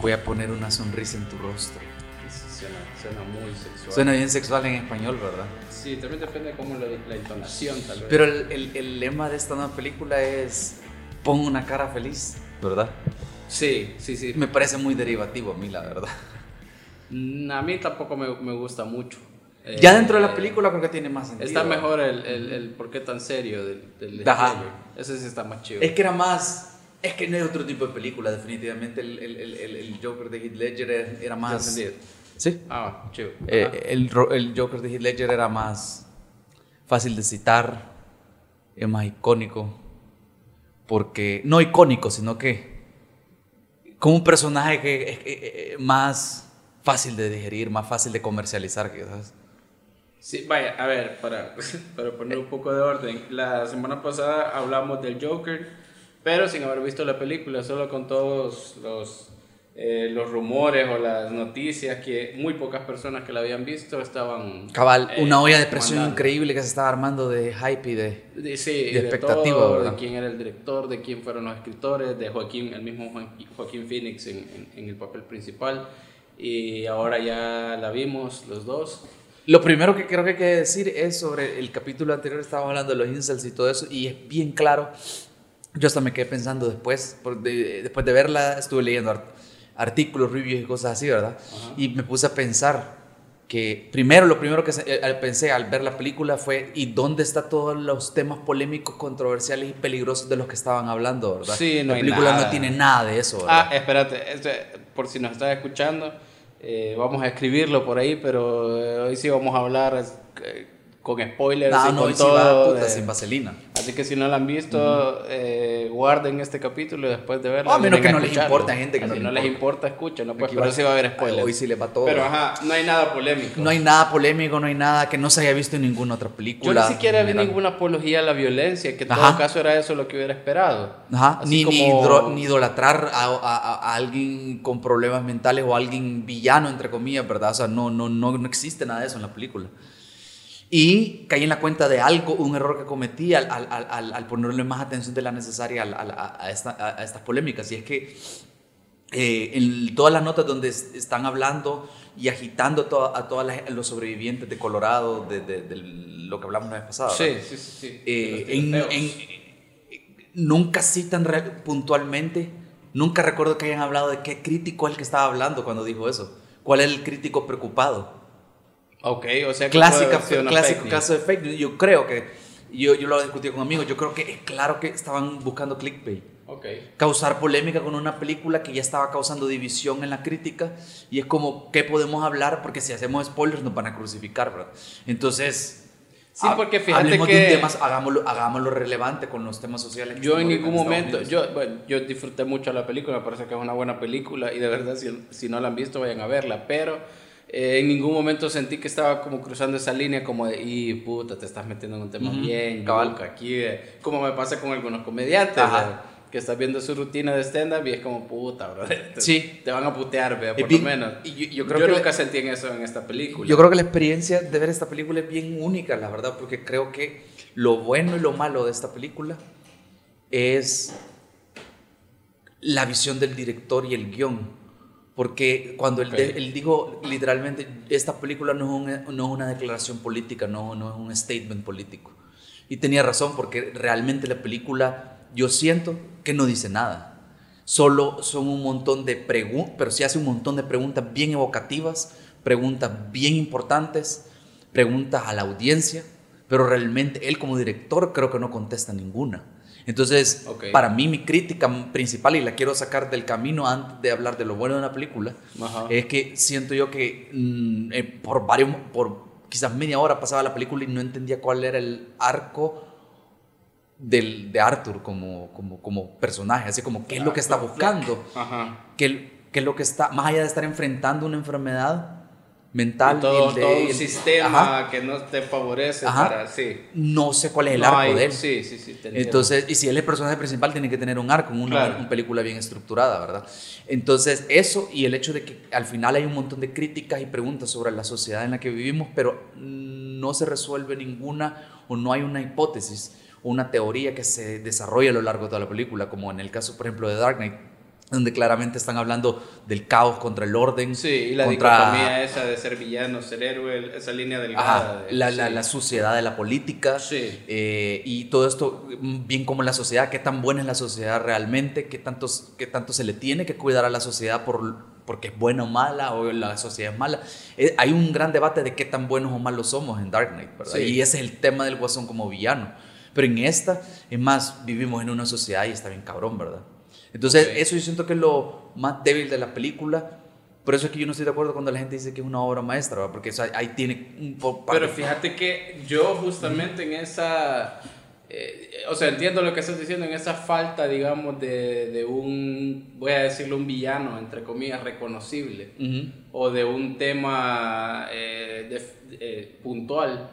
Voy a poner una sonrisa en tu rostro. Suena, suena muy sexual. Suena bien sexual en español, ¿verdad? Sí, también depende de cómo la, la intonación, tal vez. Pero el, el- el lema de esta nueva película es pon una cara feliz, ¿verdad? Sí, sí, sí. Me parece muy derivativo a mí, la verdad. Mm, A mí tampoco me, me gusta mucho. Ya Eh, dentro de la película creo que tiene más sentido. Está mejor el, el, el por qué tan serio del, del. Ese sí está más chido. Es que era más... Es que no es otro tipo de película, definitivamente. El, el, el, el- Joker de Heath Ledger era, más... entendido. Sí. Ah, chido. Eh, el, Joker de Heath Ledger era más fácil de citar, es más icónico, porque no icónico, sino que como un personaje que es es- es más fácil de digerir, más fácil de comercializar, quizás. Sí, vaya, a ver, para, para poner un poco de orden. La semana pasada hablamos del Joker, pero sin haber visto la película, solo con todos los, eh, los rumores o las noticias que muy pocas personas que la habían visto estaban... Cabal, eh, una olla de presión increíble que se estaba armando de hype y de... De, sí, de de, expectativa, todo, ¿verdad? de quién era el director, de quién fueron los escritores, de Joaquín, el mismo Joaquín Phoenix en, en- en el papel principal. Y ahora ya la vimos los dos. Lo primero que creo que hay que decir es sobre el capítulo anterior, estábamos hablando de los incels y todo eso, y es bien claro. Yo hasta me quedé pensando después, de- después de verla, estuve leyendo art- artículos, reviews y cosas así, ¿verdad? Y me puse a pensar que primero, lo primero que eh, pensé al ver la película fue, ¿y dónde están todos los temas polémicos, controversiales y peligrosos de los que estaban hablando, ¿verdad? Sí, no la película nada. no tiene nada de eso, ¿verdad? Ah, espérate, este, por si nos estás escuchando, eh, vamos a escribirlo por ahí, pero eh, hoy sí vamos a hablar eh, con spoilers no, y no, con y si va, todo. puta, de- sin vaselina. Así que si no la han visto, eh, guarden este capítulo y después de verlo. O a menos que no les importa, gente que no no les importa. escúchenlo, pues, pero sí va a haber spoilers. Hoy sí les va todo. Pero ajá, no hay nada polémico. No hay nada polémico, no hay nada que no se haya visto en ninguna otra Yo película. ni siquiera vi ninguna apología a la violencia, que en Ajá. todo caso era eso lo que hubiera esperado. Ajá, Ni, ni, como- ni idolatrar a, a- a- a alguien con problemas mentales o a alguien villano, entre comillas, ¿verdad? O sea, no, no, no, no existe nada de eso en la película. Y caí en la cuenta de algo, un error que cometí al, al- al- al- al ponerle más atención de la necesaria a, a esta- a- estas polémicas. Y es que eh, en todas las notas donde es- están hablando y agitando to- a todos los sobrevivientes de Colorado, de, de- de lo que hablamos la vez pasada. Sí, ¿verdad? sí, sí. sí. Eh, en- en- nunca citan puntualmente, nunca recuerdo que hayan hablado de qué crítico es el que estaba hablando cuando dijo eso. ¿Cuál es el crítico preocupado? Ok, o sea que Clásica, una clásico fake caso de fake news. Yo creo que, yo, yo lo he discutido con amigos, yo creo que es claro que estaban buscando clickbait. Ok. Causar polémica con una película que ya estaba causando división en la crítica y es como, ¿qué podemos hablar? Porque si hacemos spoilers nos van a crucificar, ¿verdad? Entonces... Sí, porque fíjate hablemos que- de un tema, hagámoslo, hagámoslo relevante con los temas sociales. Yo en ningún momento, yo, bueno, yo disfruté mucho la película, me parece que es una buena película y de verdad si, si no la han visto vayan a verla, pero eh, en ningún momento sentí que estaba como cruzando esa línea como de, y puta, te estás metiendo en un tema Ujú, bien, cabal. aquí, eh", como me pasa con algunos comediantes, Ajá. eh, que estás viendo su rutina de stand-up y es como, puta, bro, te, Sí. te van a putear, vea, por lo menos. y yo- yo creo que nunca le- sentí en eso en esta película. Yo creo que la experiencia de ver esta película es bien única, la verdad, porque creo que lo bueno y lo malo de esta película es la visión del director y el guion. Porque cuando él, dijo literalmente, esta película no es, una, no es una declaración política, no, no es un statement político. Y tenía razón, porque realmente la película, yo siento que no dice nada. Solo son un montón de preguntas, pero sí hace un montón de preguntas bien evocativas, preguntas bien importantes, preguntas a la audiencia, pero realmente él como director creo que no contesta ninguna. Entonces, Ok. para mí mi crítica principal, y la quiero sacar del camino antes de hablar de lo bueno de una película, Ajá. es que siento yo que mm, eh, por varios, por quizás media hora pasaba la película y no entendía cuál era el arco del, de Arthur como, como, como personaje, así como qué es lo que está buscando, Ajá. qué, qué es lo que está, más allá de estar enfrentando una enfermedad mental, Y todo, el de- todo un el- sistema Ajá. que no te favorece Ajá. para, sí. no sé cuál es el No arco hay- de él. Sí, sí, sí. te entiendo. Entonces, y si él es el personaje principal, tiene que tener un arco, una, Claro. una película bien estructurada, ¿verdad? Entonces, eso y el hecho de que al final hay un montón de críticas y preguntas sobre la sociedad en la que vivimos, pero no se resuelve ninguna o no hay una hipótesis una teoría que se desarrolla a lo largo de toda la película, como en el caso, por ejemplo, de Dark Knight. Donde claramente están hablando del caos contra el orden. Sí, y la contra, dicotomía esa de ser villano, ser héroe, esa línea delgada. Ajá, de- la, sí. la, la suciedad de la política. Sí. eh, y todo esto, bien como la sociedad, qué tan buena es la sociedad realmente, qué, tantos, qué tanto se le tiene que cuidar a la sociedad por, porque es buena o mala, o la sociedad es mala. Eh, hay un gran debate de qué tan buenos o malos somos en Dark Knight, ¿verdad? Sí. Y ese es el tema del guasón como villano. Pero en esta, es más, vivimos en una sociedad y está bien cabrón, ¿verdad? Entonces, eso yo siento que es lo más débil de la película. Por eso es que yo no estoy de acuerdo cuando la gente dice que es una obra maestra, ¿verdad? porque o sea, ahí tiene un poco... Pero fíjate que yo justamente en esa, eh, o sea, entiendo lo que estás diciendo, en esa falta, digamos, de, de un, voy a decirlo, un villano, entre comillas, reconocible, o de un tema eh, de- eh, puntual,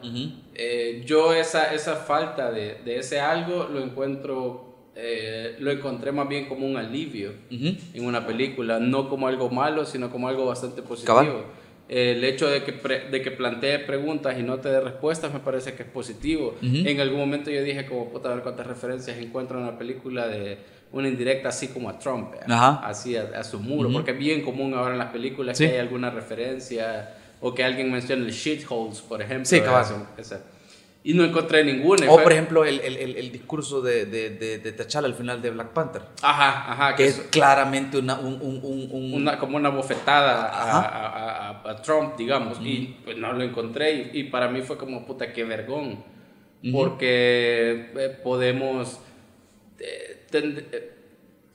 yo esa, esa falta de, de ese algo lo encuentro, eh, lo encontré más bien como un alivio Ujú. en una película, no como algo malo, sino como algo bastante positivo. Cabal. El hecho de que, pre- de que plantee preguntas y no te dé respuestas me parece que es positivo. Ujú. En algún momento yo dije como, puta, a ver cuántas referencias encuentro en la película de una indirecta así como a Trump, Ajá. así a, a su muro, Ujú. porque es bien común ahora en las películas Sí. que hay alguna referencia o que alguien mencione el shitholes, por ejemplo. Sí, cabal. Y no encontré ninguna. O fue- por ejemplo el, el, el, el discurso de, de, de, de T'Challa al final de Black Panther, Ajá, ajá, que que es es claramente una, un, un, un, un- una, como una bofetada a, a- a- a Trump, digamos, y pues no lo encontré y, y para mí fue como puta que vergón, Ujú. porque eh, podemos, eh, ten- eh,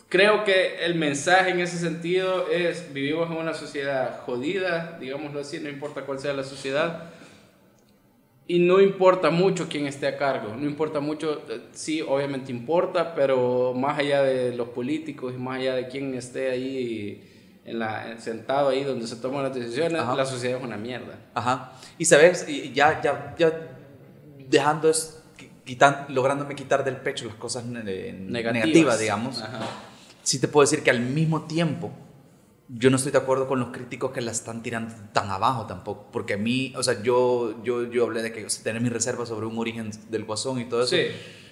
creo que el mensaje en ese sentido es, vivimos en una sociedad jodida, digámoslo así, no importa cuál sea la sociedad, y no importa mucho quién esté a cargo, no importa mucho, eh, sí, obviamente importa, pero más allá de los políticos y más allá de quién esté ahí en la, sentado ahí donde se toman las decisiones, Ajá. la sociedad es una mierda. Ajá. Y sabes, y ya, ya, ya dejando es, quitan, lográndome quitar del pecho las cosas ne- negativas, digamos. Ajá. sí te puedo decir que al mismo tiempo yo no estoy de acuerdo con los críticos que la están tirando tan abajo tampoco, porque a mí, o sea, yo, yo, yo hablé de que o sea, tener mis reservas sobre un origen del guasón y todo eso, Sí.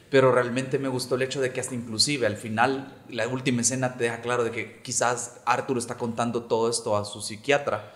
pero realmente me gustó el hecho de que hasta inclusive al final, la última escena te deja claro de que quizás Arthur está contando todo esto a su psiquiatra,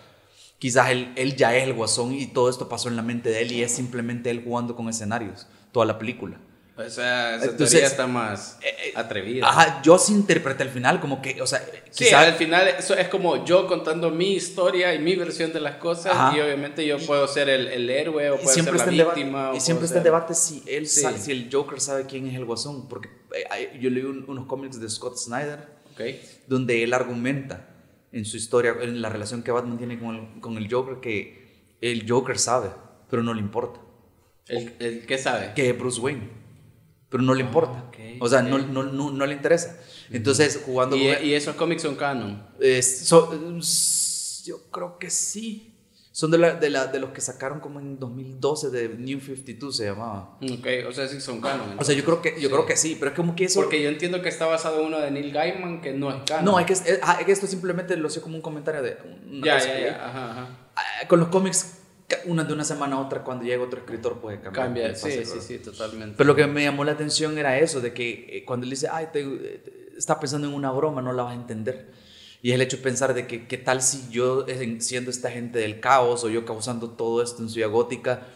quizás él, él ya es el guasón y todo esto pasó en la mente de él y es simplemente él jugando con escenarios, toda la película. O sea, esa Entonces, teoría está más eh, atrevida. Ajá, yo sí interpreté al final como que, o sea, Sí, quizás... al final eso es como yo contando mi historia y mi versión de las cosas Ajá. y obviamente yo puedo ser el, el héroe o puedo siempre, ser la el víctima. debate, y siempre está el ser- debate si, él Sí. sabe- si el Joker sabe quién es el guasón, porque eh, yo leí un- unos cómics de Scott Snyder Ok. donde él argumenta en su historia, en la relación que Batman tiene con el, con el Joker, que el Joker sabe, pero no le importa, ¿El, el qué sabe? que es Bruce Wayne, pero no le importa, ok, o sea, ok. no, no, no, no le interesa. Entonces, jugando Y, con... y esos cómics son canon. eh, so- yo creo que sí. Son de, la, de, la, de los que sacaron como en 2012 de New 52 se llamaba. Ok, o sea, sí son canon. O sea, yo creo que, yo Sí. creo que sí, pero es como que eso... Porque yo entiendo que está basado en uno de Neil Gaiman que no es canon. No, es que, es, ah, es que esto simplemente lo hice como un comentario de... una Ya, cosa ya, ya. Ajá, ajá. Ah, Con los cómics, una de una semana a otra, cuando llega otro escritor puede cambiar. Cambia, sí, sí, sí, totalmente. Pero lo que me llamó la atención era eso, de que eh, cuando él dice, ay, te, te- está pensando en una broma, no la vas a entender. Y es el hecho de pensar de que qué tal si yo, eh, siendo esta gente del caos, o yo causando todo esto en Ciudad Gótica,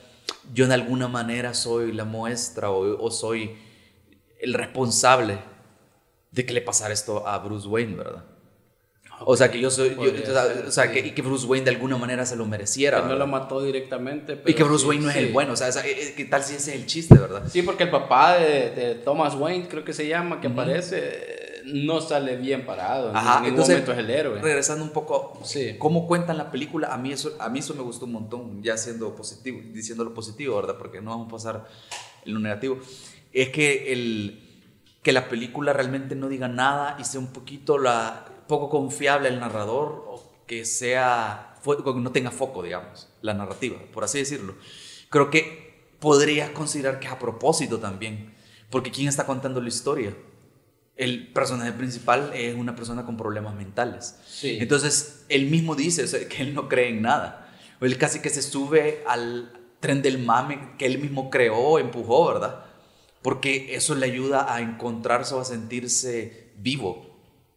yo en alguna manera soy la muestra o, o soy el responsable de que le pasara esto a Bruce Wayne, ¿verdad? O sea, que yo soy, yo- o sea, ser, o sea, sí. que, y que Bruce Wayne de alguna manera se lo mereciera. Que no lo mató directamente. y pero que Bruce sí, Wayne no es sí. el bueno, o sea, esa- eh, ¿qué tal si ese es el chiste, verdad? Sí, porque el papá de, de Thomas Wayne, creo que se llama, que aparece, no sale bien parado. Ajá, en ningún entonces, momento es el héroe. Regresando un poco, cómo cuentan la película, a mí eso, a mí eso me gustó un montón, ya siendo positivo, diciendo lo positivo, ¿verdad? Porque no vamos a pasar en lo negativo. Es que, el, que la película realmente no diga nada y sea un poquito la, poco confiable el narrador o que sea, que no tenga foco, digamos, la narrativa, por así decirlo. Creo que podrías considerar que es a propósito también, porque ¿quién está contando la historia? El personaje principal es una persona con problemas mentales. Sí. Entonces, él mismo dice o sea, que él no cree en nada. O él casi que se sube al tren del mame que él mismo creó, empujó, ¿verdad? Porque eso le ayuda a encontrarse o a sentirse vivo.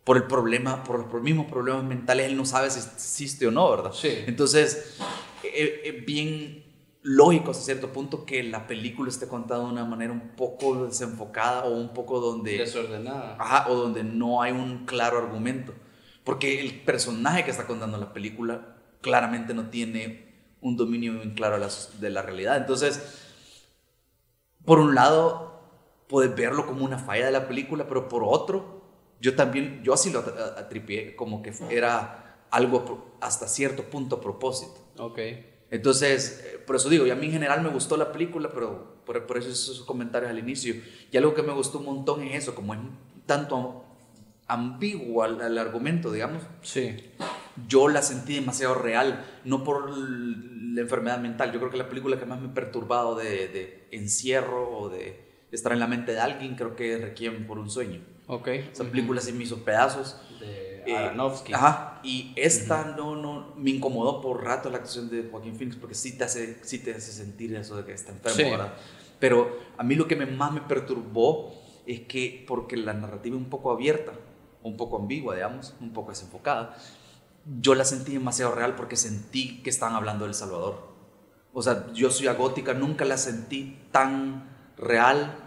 Por el problema, por los mismos problemas mentales, él no sabe si existe o no, ¿verdad? Sí. Entonces, es bien lógico hasta cierto punto que la película esté contada de una manera un poco desenfocada o un poco donde... Desordenada. Ajá, o donde no hay un claro argumento. Porque el personaje que está contando la película claramente no tiene un dominio bien claro de la realidad. Entonces, por un lado, puedes verlo como una falla de la película, pero por otro, yo también, yo así lo atripié como que era algo hasta cierto punto a propósito. Ok. Entonces, eh, por eso digo, y a mí en general me gustó la película, pero por, por eso esos comentarios al inicio. Y algo que me gustó un montón es eso, como es tanto ambiguo al, al argumento, digamos. Sí. Yo la sentí demasiado real, no por la enfermedad mental. Yo creo que la película que más me ha perturbado de, de encierro o de estar en la mente de alguien, creo que es Requiem por un sueño. Ok. Esa película sí me hizo pedazos. De Eh, Aronofsky. Ajá. Y esta no, no, me incomodó por rato la actuación de Joaquín Phoenix porque sí te hace, sí te hace sentir eso de que está enfermo, Sí. ¿verdad? Pero a mí lo que me, más me perturbó es que, porque la narrativa es un poco abierta, un poco ambigua, digamos, un poco desenfocada, yo la sentí demasiado real porque sentí que estaban hablando del Salvador. O sea, yo soy agótica, nunca la sentí tan real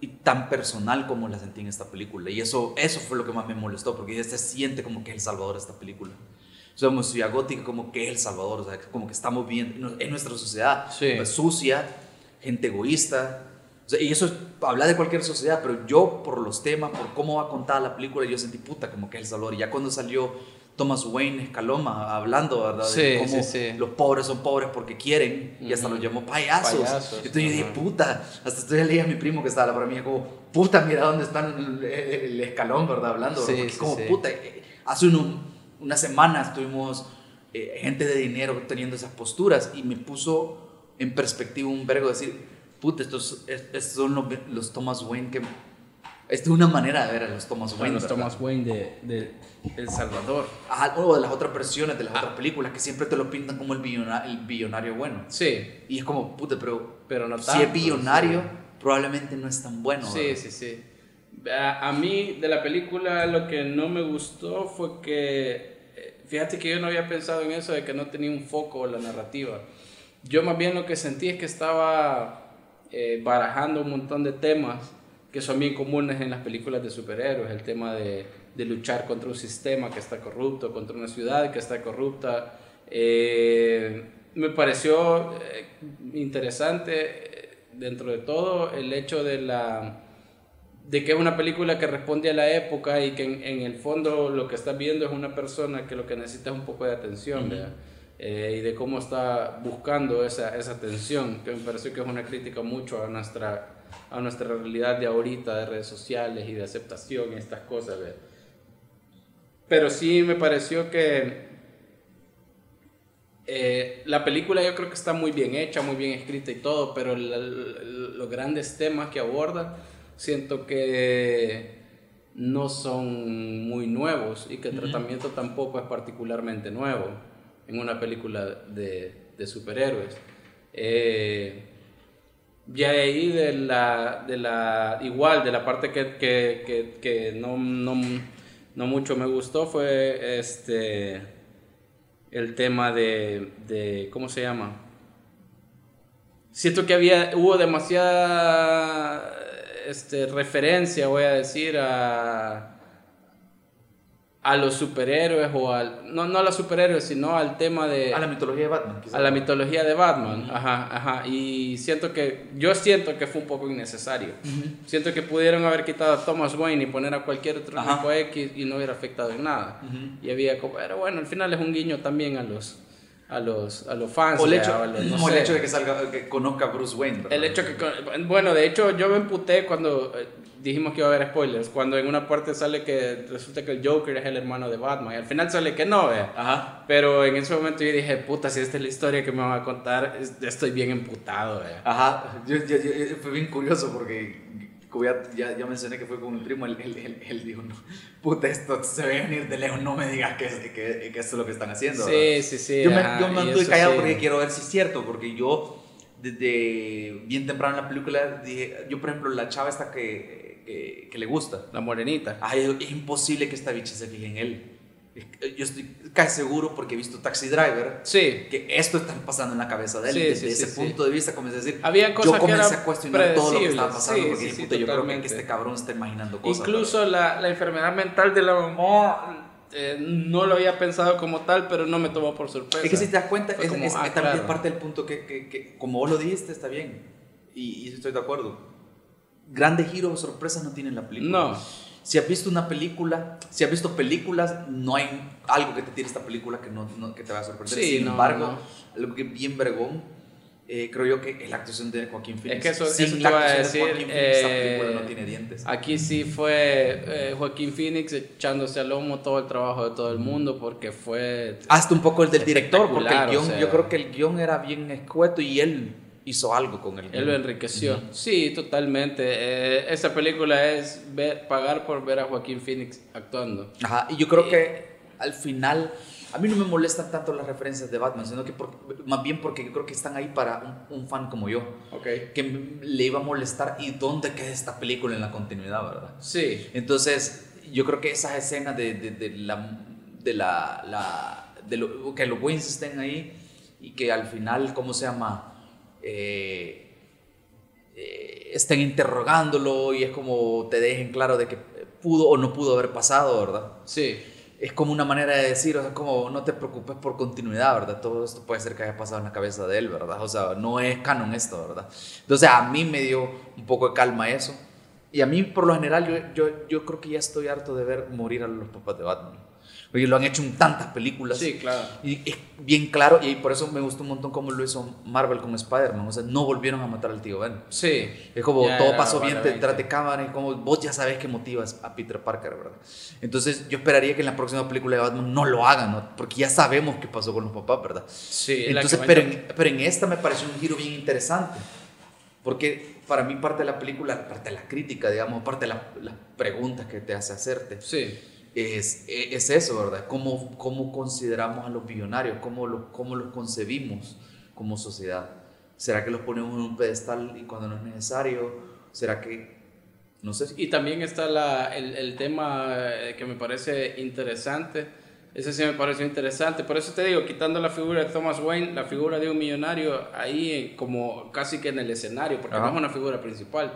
y tan personal como la sentí en esta película. Y eso, eso fue lo que más me molestó, porque ya se siente como que es El Salvador esta película. Somos ciudad gótica como que es El Salvador, o sea, como que estamos viendo en nuestra sociedad Sí. pues, sucia, gente egoísta. O sea, y eso es, habla de cualquier sociedad, pero yo por los temas, por cómo va contada la película, yo sentí puta como que es El Salvador. Y ya cuando salió Thomas Wayne Escaloma hablando, ¿verdad? Sí, de cómo sí, sí. los pobres son pobres porque quieren, y hasta los llamó payasos. Payasos, Entonces yo dije, puta, hasta estoy leí a mi primo que estaba para mí, como, puta, mira dónde están el, el escalón, ¿verdad? Hablando, Sí, Porque como, puta, eh, hace uno- unas semanas tuvimos eh, gente de dinero teniendo esas posturas y me puso en perspectiva un vergo decir, puta, estos, es- estos son los, los Thomas Wayne que... Es una manera de ver a los Thomas Wayne. Bueno, los ¿verdad? Thomas Wayne de, de El Salvador. Ajá, o de las otras versiones, de las Ah. otras películas que siempre te lo pintan como el, billona- el billonario bueno. Sí, Y es como, puta, pero pero no si tanto, es billonario, sí. probablemente no es tan bueno. Sí, ¿verdad? sí, sí. A, a mí de la película lo que no me gustó fue que, eh, fíjate que yo no había pensado en eso de que no tenía un foco la narrativa. Yo más bien lo que sentí es que estaba eh, barajando un montón de temas que son bien comunes en las películas de superhéroes, el tema de, de luchar contra un sistema que está corrupto, contra una ciudad que está corrupta. Eh, me pareció eh, interesante eh, dentro de todo el hecho de la de que es una película que responde a la época y que en, en el fondo lo que estás viendo es una persona que lo que necesita es un poco de atención. Eh, y de cómo está buscando esa, esa atención, que me pareció que es una crítica mucho a nuestra, a nuestra realidad de ahorita, de redes sociales y de aceptación y estas cosas, ¿verdad? Pero sí me pareció que eh, la película yo creo que está muy bien hecha, muy bien escrita y todo, pero la- la- los grandes temas que aborda siento que no son muy nuevos y que el tratamiento tampoco es particularmente nuevo en una película de, de superhéroes. Eh, ya ahí de la, de la, igual, de la parte que, que, que, no, no, no mucho me gustó fue este, el tema de, de, ¿cómo se llama? Siento que había, hubo demasiada este, referencia, voy a decir, a, a los superhéroes o al, no, no a los superhéroes, sino al tema de... A la mitología de Batman. quizás. A la mitología de Batman, ajá, ajá. Y siento que, yo siento que fue un poco innecesario. Siento que pudieron haber quitado a Thomas Wayne y poner a cualquier otro Ajá. tipo X y no hubiera afectado en nada. Y había como, pero bueno, al final es un guiño también a los, a los, a los fans. O el hecho, los- no o el hecho de que salga, que conozca a Bruce Wayne. ¿verdad? El hecho que, bueno, de hecho yo me emputé cuando eh, dijimos que iba a haber spoilers, cuando en una parte sale que resulta que el Joker es el hermano de Batman y al final sale que no, vea. Ajá. Pero en ese momento yo dije, puta, si esta es la historia que me van a contar, es- estoy bien emputado. Ajá. Yo, yo- yo- fue bien curioso porque ya, ya, ya mencioné que fue con mi primo, él, él, él, él dijo, no, puta, esto se ve venir de lejos, no me digas que, que, que esto es lo que están haciendo. ¿verdad? Sí, sí, sí. yo me, yo me estoy callado sí. porque quiero ver si es cierto, porque yo desde bien temprano en la película dije, yo por ejemplo la chava esta que, que, que le gusta. La morenita. Ay, es imposible que esta bicha se fije en él. Yo estoy casi seguro porque he visto Taxi Driver. Sí. Que esto está pasando en la cabeza de él. Sí, Desde sí, ese punto de vista comencé a decir. Había cosas yo que comencé eran a cuestionar todo lo que estaba pasando. Porque puta, yo creo que este cabrón está imaginando cosas. Incluso la, la enfermedad mental de la mamá eh, no lo había pensado como tal, pero no me tomó por sorpresa. Es que si te das cuenta, Fue es, como, es- ah, también es claro. parte del punto que, que- que, como vos lo dijiste, está bien. Y, y estoy de acuerdo. Grandes giros o sorpresas no tiene la película. No. Si has visto una película, si has visto películas, no hay algo que te tire esta película que, no, no- que te va a sorprender. Sí, Sin no, embargo, no. algo que es bien vergón, eh, creo yo que es la actuación de Joaquín Phoenix. Es que eso- Sin eso la iba a actuación de decir, Joaquín Phoenix, esta eh, película no tiene dientes. Aquí sí fue eh, Joaquín Phoenix echándose al lomo todo el trabajo de todo el mundo porque fue... Hasta un poco el del director, porque el guion, o sea. yo creo que el guion era bien escueto y él hizo algo con el Él lo enriqueció. Sí, totalmente. Eh, esa película es ver- pagar por ver a Joaquín Phoenix actuando. Ajá, y yo creo Y- que al final, a mí no me molestan tanto las referencias de Batman, sino que por- más bien porque yo creo que están ahí para un, un fan como yo, Ok. que le iba a molestar y dónde queda esta película en la continuidad, ¿verdad? Sí. Entonces, yo creo que esas escenas de, de, de la, de la, la- de lo- que los Waynes estén ahí y que al final, ¿cómo se llama? Eh, eh, estén interrogándolo y es como te dejen claro de que pudo o no pudo haber pasado, ¿verdad? Sí. Es como una manera de decir, o sea, como no te preocupes por continuidad, ¿verdad? Todo esto puede ser que haya pasado en la cabeza de él, ¿verdad? O sea, no es canon esto, ¿verdad? Entonces a mí me dio un poco de calma eso. Y a mí, por lo general, yo, yo, yo creo que ya estoy harto de ver morir a los papás de Batman. Oye, lo han hecho en tantas películas. Sí, claro. Y es bien claro, y por eso me gustó un montón cómo lo hizo Marvel con Spider-Man. O sea, no volvieron a matar al tío Ben. Sí. Es como Ya todo era pasó bien detrás de cámara y como vos ya sabes que motivas a Peter Parker, ¿verdad? Entonces yo esperaría que en la próxima película de Batman no lo hagan, ¿no? Porque ya sabemos qué pasó con los papás, ¿verdad? Sí. Entonces, pero en, pero en esta me pareció un giro bien interesante. Porque para mí parte de la película, parte de la crítica, digamos, parte de la- las preguntas que te hace hacerte, Sí. Es, es eso, ¿verdad? ¿Cómo, cómo consideramos a los billonarios? ¿Cómo, lo, ¿Cómo los concebimos como sociedad? ¿Será que los ponemos en un pedestal y cuando no es necesario? ¿Será que, no sé, Y también está la, el, el tema eh, que me parece interesante. Ese sí me pareció interesante. Por eso te digo, quitando la figura de Thomas Wayne, la figura de un millonario ahí eh, como casi que en el escenario, porque Ajá. no es una figura principal.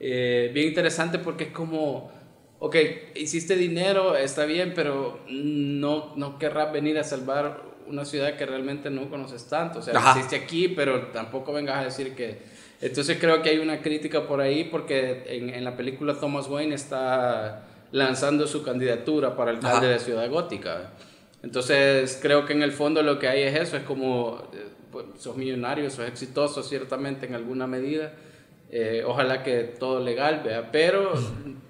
Eh, bien interesante porque es como, ok, hiciste dinero, está bien, pero no, no querrás venir a salvar una ciudad que realmente no conoces tanto. O sea, Ajá. naciste aquí, pero tampoco vengas a decir que... Entonces creo que hay una crítica por ahí porque en, en la película Thomas Wayne está lanzando su candidatura para alcalde de Ciudad Gótica. Entonces creo que en el fondo lo que hay es eso, es como eh, pues, sos millonario, sos exitoso ciertamente en alguna medida. Eh, ojalá que todo legal, vea, pero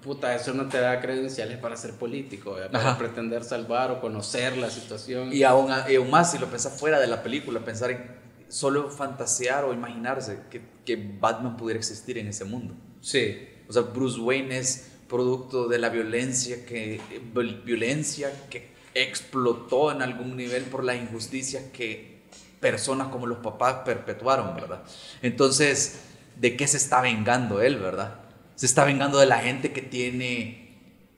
puta, eso no te da credenciales para ser político, vea, para Ajá. pretender salvar o conocer la situación. Y aún, y aún más, si lo pensás fuera de la película, pensar en solo fantasear o imaginarse que, que Batman pudiera existir en ese mundo. Sí, O sea, Bruce Wayne es producto de la violencia que, violencia que explotó en algún nivel por las injusticias que personas como los papás perpetuaron, ¿verdad? Entonces, ¿de qué se está vengando él, verdad? Se está vengando de la gente que tiene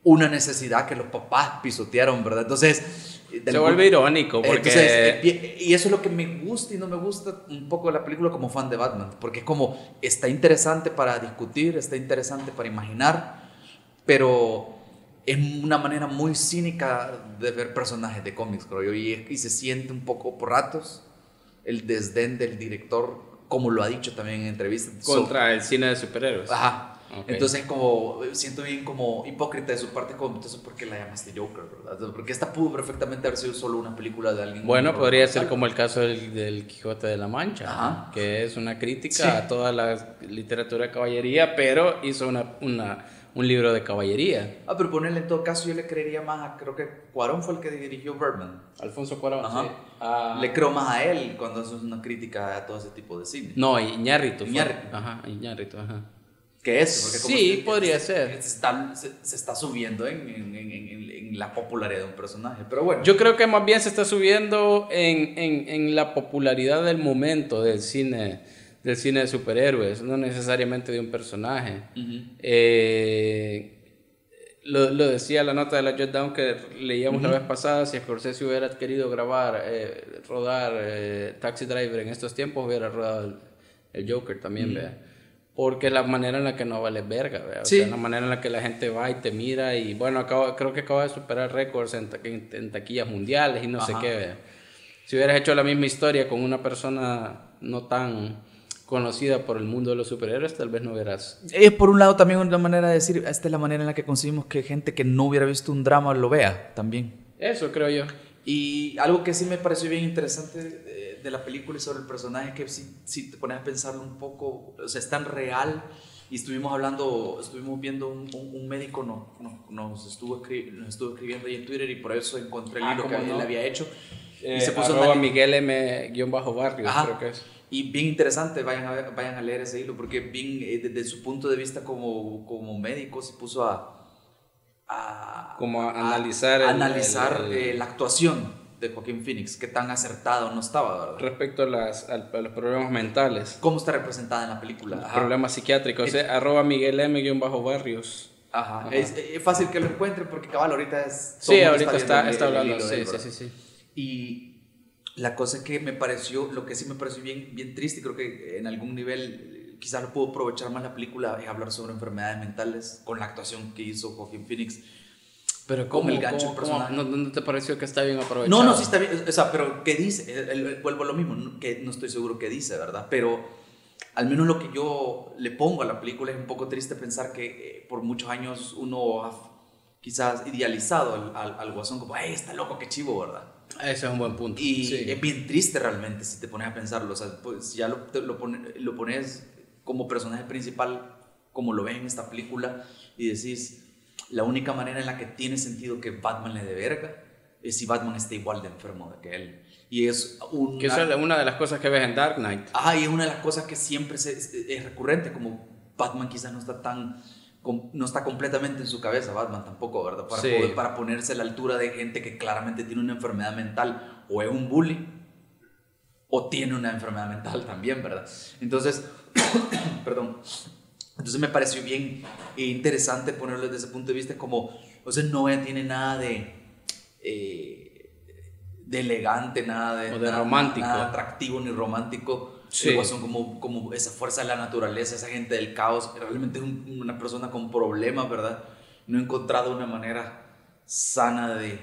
una necesidad que los papás pisotearon, ¿verdad? Entonces, de se algún- vuelve irónico porque... entonces, eh, y eso es lo que me gusta y no me gusta un poco de la película como fan de Batman, porque es como, está interesante para discutir, está interesante para imaginar, pero es una manera muy cínica de ver personajes de cómics, creo yo, y, y se siente un poco por ratos el desdén del director, como lo ha dicho también en entrevistas. so- contra el cine de superhéroes. Ajá. Entonces como siento bien como hipócrita de su parte como entonces ¿por qué la llamaste Joker? ¿verdad? Porque esta pudo perfectamente haber sido solo una película de alguien. Bueno, podría ser como el caso del, del Quijote de la Mancha, Ajá. que es una crítica Sí. a toda la literatura de caballería, pero hizo una, una- un libro de caballería. Ah, pero ponerle en todo caso yo le creería más a, creo que Cuarón fue el que dirigió Birdman. Alfonso Cuarón, Ajá. sí. Ah, Le creo más a él cuando hace una crítica a todo ese tipo de cine. no, Iñárritu. fue. Iñárritu. Ajá, Iñárritu, ajá. Porque como Sí, se- podría se- ser. Se está, se, se está subiendo en, en- en- en- en la popularidad de un personaje. Pero bueno. Yo creo que más bien se está subiendo en, en, en la popularidad del momento del cine del cine de superhéroes, no necesariamente de un personaje. eh, lo, lo, decía la nota de la Jet Down que leíamos la vez pasada, si Scorsese hubiera querido grabar, eh, rodar eh, Taxi Driver en estos tiempos, hubiera rodado el, el Joker también, vea. Porque es la manera en la que no vale verga, ¿vea? O Sí. sea, la manera en la que la gente va y te mira y bueno, acabo, creo que acaba de superar récords en, ta- en- en taquillas mundiales y no sé Ajá. qué, vea. Si hubieras hecho la misma historia con una persona no tan conocida por el mundo de los superhéroes, tal vez no hubieras... Es por un lado también una manera de decir, esta es la manera en la que conseguimos que gente que no hubiera visto un drama lo vea también. Eso creo yo. Y algo que sí me pareció bien interesante de, de la película y sobre el personaje, que si, si te pones a pensarlo un poco, o sea, es tan real. Y estuvimos hablando, estuvimos viendo un, un, un médico no, no- nos, estuvo nos estuvo escribiendo ahí en Twitter y por eso encontré el Ah, hilo que ¿cómo no? él había hecho. Eh, se puso a arroba Miguel M guion bajo barrio, Ajá. creo que es. Y bien interesante, vayan a, ver- vayan a leer ese hilo, porque bien, eh, desde su punto de vista como, como médico se puso a... a Como a analizar el- analizar el- eh, la actuación de Joaquín Phoenix, qué tan acertada o no estaba, ¿verdad? Respecto a, las, a los problemas mentales, ¿Cómo está representada en la película? Problemas psiquiátricos, eh, arroba Miguel M guion bajo barrios. Ajá. Ajá. Es, es fácil que lo encuentren porque cabal ahorita es... Sí, el ahorita está, el- está el hablando, sí, sí, sí, sí. Y la cosa que me pareció, lo que sí me pareció bien, bien triste, y creo que en algún nivel eh, quizás lo puedo aprovechar más la película, es hablar sobre enfermedades mentales con la actuación que hizo Joaquín Phoenix. Pero ¿Cómo ¿cómo, el gancho cómo- personal? no, no te pareció que está bien aprovechado? No, no, sí está bien, o sea, pero ¿qué dice? El- el- el- vuelvo a lo mismo, que no estoy seguro qué dice, ¿verdad? Pero al menos lo que yo le pongo a la película es un poco triste pensar que eh, por muchos años uno ha quizás idealizado al, al, al guasón como, ¡ay, está loco, qué chivo, ¿verdad? Ese es un buen punto. Y sí. es bien triste realmente si te pones a pensarlo. O sea, pues ya lo, lo, pone- lo pones como personaje principal, como lo ves en esta película, y decís, la única manera en la que tiene sentido que Batman le dé verga es si Batman está igual de enfermo de que él. Y es una, Que esa es una de las cosas que ves en Dark Knight. Ah, y es una de las cosas que siempre es, es recurrente, como Batman quizás no está tan no está completamente en su cabeza Batman tampoco, ¿verdad? Para, Sí. poder- para ponerse a la altura de gente que claramente tiene una enfermedad mental o es un bully o tiene una enfermedad mental también, ¿verdad? Entonces, perdón. Entonces me pareció bien interesante ponerlo desde ese punto de vista como, o sea, no tiene nada de... eh, de elegante, nada de, O de nada- romántico. nada atractivo ni romántico. Sí. El Guasón como, como esa fuerza de la naturaleza, esa gente del caos, realmente es un- una persona con problemas, ¿verdad? No he encontrado una manera sana de,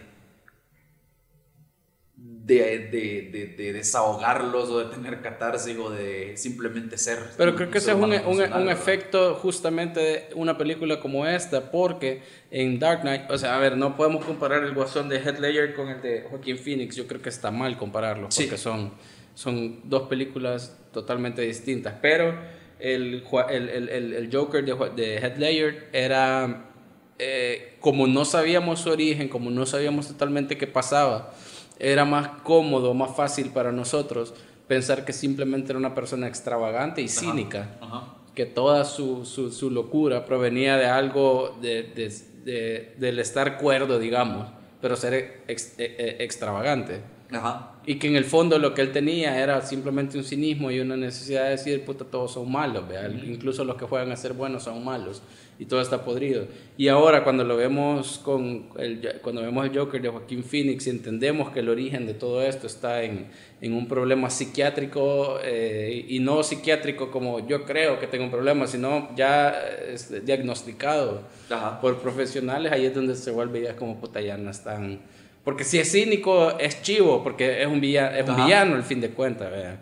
de, de, de, de desahogarlos o de tener catarsis o de simplemente ser. Pero creo que ese es un, un- un efecto justamente de una película como esta, porque en Dark Knight, o sea, a ver, no podemos comparar el Guasón de Heath Ledger con el de Joaquin Phoenix, yo creo que está mal compararlo, Sí. porque son, son dos películas totalmente distintas, pero el, el, el, el- Joker de, de Heath Ledger era, eh, como no sabíamos su origen, como no sabíamos totalmente qué pasaba, era más cómodo, más fácil para nosotros pensar que simplemente era una persona extravagante y cínica Ajá. que toda su, su, su locura provenía de algo de, de- de- del estar cuerdo, digamos, pero ser ex- eh, eh, extravagante. Ajá. Y que en el fondo lo que él tenía era simplemente un cinismo y una necesidad de decir, puta, todos son malos, ¿vea? incluso los que juegan a ser buenos son malos y todo está podrido. Y ahora cuando lo vemos con el, cuando vemos el Joker de Joaquín Phoenix y entendemos que el origen de todo esto está en, en un problema psiquiátrico eh, y no psiquiátrico como yo creo que tengo un problema, sino ya este, diagnosticado Ajá. por profesionales, ahí es donde se vuelve ya como puta, ya no están... Porque si es cínico, es chivo, porque es un villano, es un villano al fin de cuentas, ¿vea?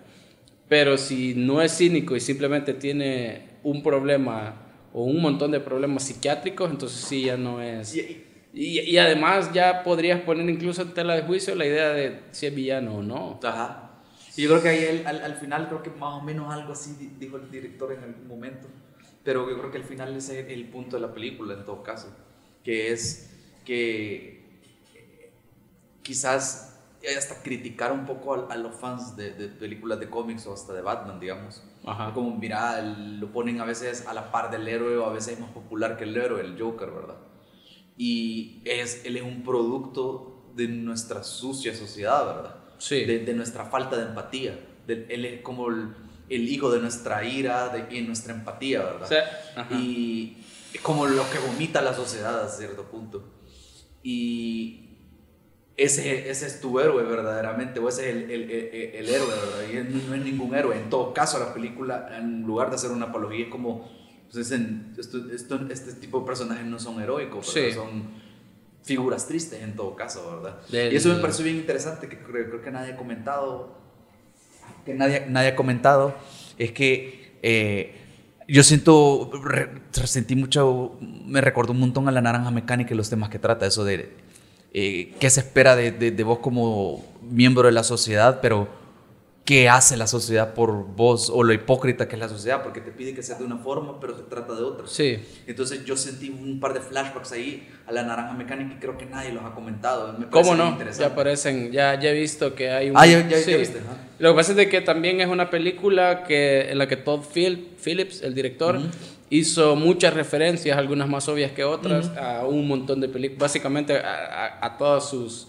Pero si no es cínico y simplemente tiene un problema o un montón de problemas psiquiátricos, entonces sí ya no es... Y- Y, y además ya podrías poner incluso en tela de juicio la idea de si es villano o no. Ajá. Y yo creo que ahí el- al, al final, creo que más o menos algo así di- dijo el director en algún momento. Pero yo creo que al final ese es el punto de la película en todo caso. Que es que quizás hasta criticar un poco a, a los fans de, de películas de cómics o hasta de Batman, digamos. Ajá. Como, mira, lo ponen a veces a la par del héroe o a veces es más popular que el héroe, el Joker, ¿verdad? Y es, él es un producto de nuestra sucia sociedad, ¿verdad? Sí. de, de nuestra falta de empatía. De- él es como el- el hijo de nuestra ira de, y nuestra empatía, ¿verdad? Sí, ajá. y como lo que vomita la sociedad a cierto punto. Y ese, ese es tu héroe verdaderamente, o ese es el, el, el, héroe, ¿verdad? Y no es ningún héroe. En todo caso, la película, en lugar de hacer una apología, es como, pues esto, esto, este tipo de personajes no son heroicos, Sí. son figuras tristes en todo caso, ¿verdad? Del- Y eso me pareció bien interesante, que creo, creo que nadie ha comentado, que nadie, nadie ha comentado, es que eh, yo siento, re- sentí mucho, me recordó un montón a la naranja mecánica y los temas que trata, eso de eh, qué se espera de, de- de vos como miembro de la sociedad, pero qué hace la sociedad por vos o lo hipócrita que es la sociedad, porque te pide que seas de una forma, pero te trata de otra. Sí. Entonces yo sentí un par de flashbacks ahí a la naranja mecánica y creo que nadie los ha comentado. Me ¿Cómo no? Ya aparecen, ya, ya he visto que hay un... Ah, ya, ya, ya Sí. viste. ajá. Lo que pasa es de que también es una película que, en la que Todd Phil- Phillips, el director, hizo muchas referencias, algunas más obvias que otras, a un montón de películas, básicamente a, a- a todas sus,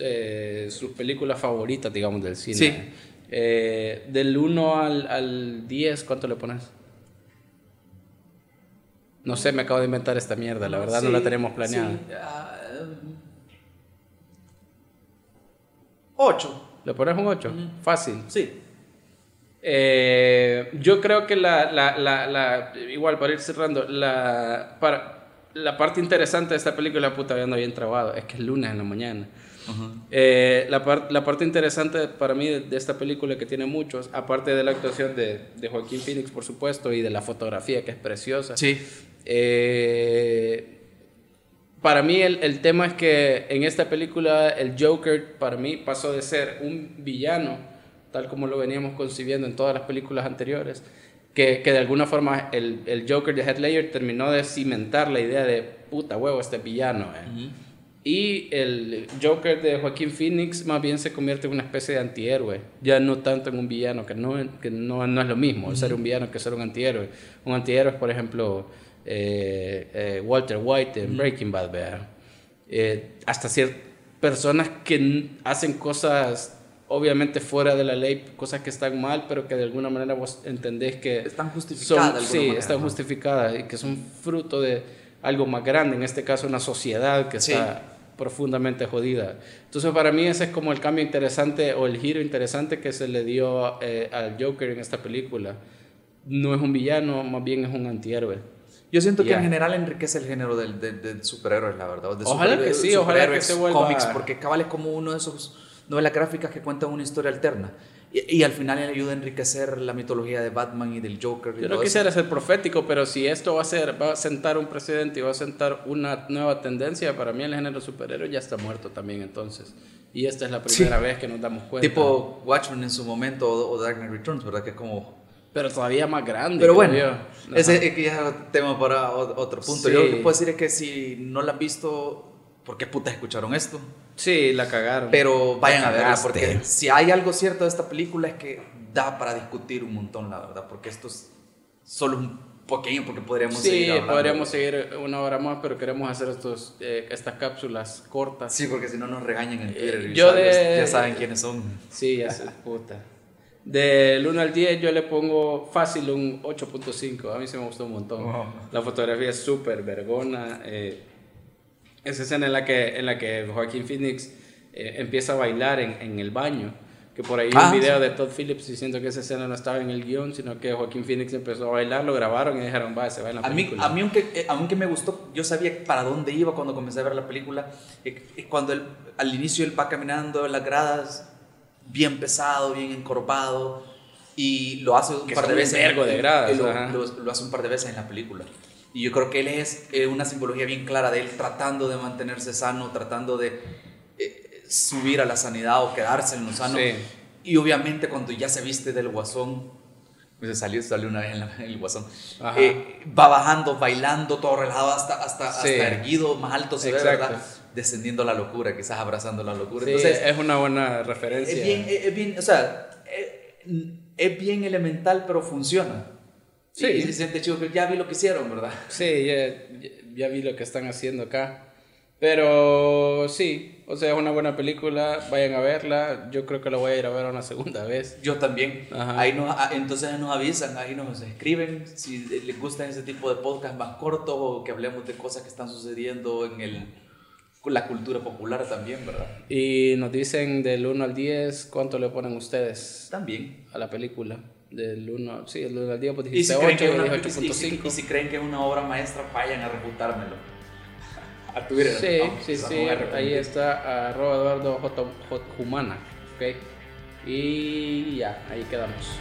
eh, sus películas favoritas, digamos, del cine. Sí. Eh, del 1 al, al 10, ¿cuánto le pones? No sé, me acabo de inventar esta mierda, la verdad no la tenemos planeada. sí, ah, em, ocho. ¿Le pones un 8? Fácil. Sí. Eh, yo creo que la, la, la, la- igual para ir cerrando, la, para, la parte interesante de esta película, puta, ya ando bien trabado, es que es lunes en la mañana. Eh, la, par- la parte interesante para mí de, de esta película que tiene muchos, aparte de la actuación de, de Joaquín Phoenix, por supuesto, y de la fotografía que es preciosa. Sí. Eh, para mí el, el tema es que en esta película el Joker para mí pasó de ser un villano, tal como lo veníamos concibiendo en todas las películas anteriores, que, que de alguna forma el, el Joker de Heath Ledger terminó de cimentar la idea de puta huevo este villano. eh". Y el Joker de Joaquín Phoenix más bien se convierte en una especie de antihéroe, ya no tanto en un villano, que no, que no, no es lo mismo ser un villano que ser un antihéroe. Un antihéroe es, por ejemplo, eh, eh, Walter White en Breaking Bad, ¿verdad? Eh, hasta ciertas personas que hacen cosas obviamente fuera de la ley, cosas que están mal, pero que de alguna manera vos entendés que Están justificadas son- de sí, manera, están ¿no? justificadas y que son fruto de algo más grande, en este caso una sociedad que Sí. está profundamente jodida. Entonces para mí ese es como el cambio interesante o el giro interesante que se le dio eh, al Joker en esta película. No es un villano, más bien es un antihéroe. Yo siento que Ya. en general enriquece el género del, del superhéroes, la verdad. de Ojalá que sí, de ojalá que se vuelva- cómics, porque cabal es como uno de esos novelas gráficas que cuentan una historia alterna. Y, y al final le ayuda a enriquecer la mitología de Batman y del Joker. y Yo no eso. quisiera ser profético, pero si esto va a ser, va a sentar un precedente y va a sentar una nueva tendencia, para mí el género superhéroe ya está muerto también entonces. Y esta es la primera vez que nos damos cuenta. Tipo Watchmen en su momento o, o Dark Knight Returns, ¿verdad? Que es como... pero todavía más grande. Pero bueno, ese es que ya es tema para otro punto. Sí. Yo lo que puedo decir es que si no la han visto, ¿por qué putas escucharon esto? Sí, la cagaron. Pero vayan a verla, porque si hay algo cierto de esta película es que da para discutir un montón, la verdad, porque esto es solo un pequeño, porque podríamos Sí, seguir hablando. podríamos seguir una hora más, pero queremos hacer estos, eh, estas cápsulas cortas. Sí, porque si no nos regañan en Twitter. Eh, yo de- Ya saben quiénes son. Sí, ya se puta. Del 1 al 10 yo le pongo fácil un 8.5. A mí se me gustó un montón. Wow. La fotografía es súper vergona. eh, esa escena en la que, en la que Joaquín Phoenix eh, empieza a bailar en, en el baño. Que por ahí hay Ah, un video sí. de Todd Phillips diciendo que esa escena no estaba en el guion, sino que Joaquín Phoenix empezó a bailar, lo grabaron y dijeron, va, se va en la A mí, película. a mí aunque, eh, aunque me gustó, yo sabía para dónde iba cuando comencé a ver la película. Eh, eh, Cuando él, al inicio él va caminando en las gradas, bien pesado, bien encorvado, y lo hace un Que par de veces. de gradas, lo, lo- lo hace un par de veces en la película. Y yo creo que él es eh, una simbología bien clara de él tratando de mantenerse sano, tratando de eh, subir a la sanidad o quedarse en lo sano. Sí. Y obviamente cuando ya se viste del guasón, pues salió, salió una vez en, la- en el guasón, eh, va bajando, bailando, todo relajado, hasta, hasta, Sí. hasta erguido, más alto se ve, Exacto. ¿verdad? Descendiendo a la locura, quizás abrazando la locura. Sí, Entonces, es una buena referencia. es bien, es bien, o sea, es, es bien elemental, pero funciona. Sí. Y, se siente chido que ya vi lo que hicieron, ¿verdad? Sí, ya, ya- ya vi lo que están haciendo acá. Pero sí, o sea, es una buena película, vayan a verla. Yo creo que la voy a ir a ver una segunda vez. Yo también. Ajá. Ahí nos, ah, entonces nos avisan, ahí nos escriben si les gustan ese tipo de podcast más cortos o que hablemos de cosas que están sucediendo en el, la cultura popular también, ¿verdad? Y nos dicen del 1 al 10 cuánto le ponen ustedes También. a la película. Del 1, sí, del 1 al 10, pues dijiste creen 8, que yo dije y si- y si- 8.5. y si creen que es una obra maestra, vayan a refutármelo. A Twitter. Sí, sí, sí, ahí está arroba Eduardo J, J- Humana, ok. Y ya, ahí quedamos.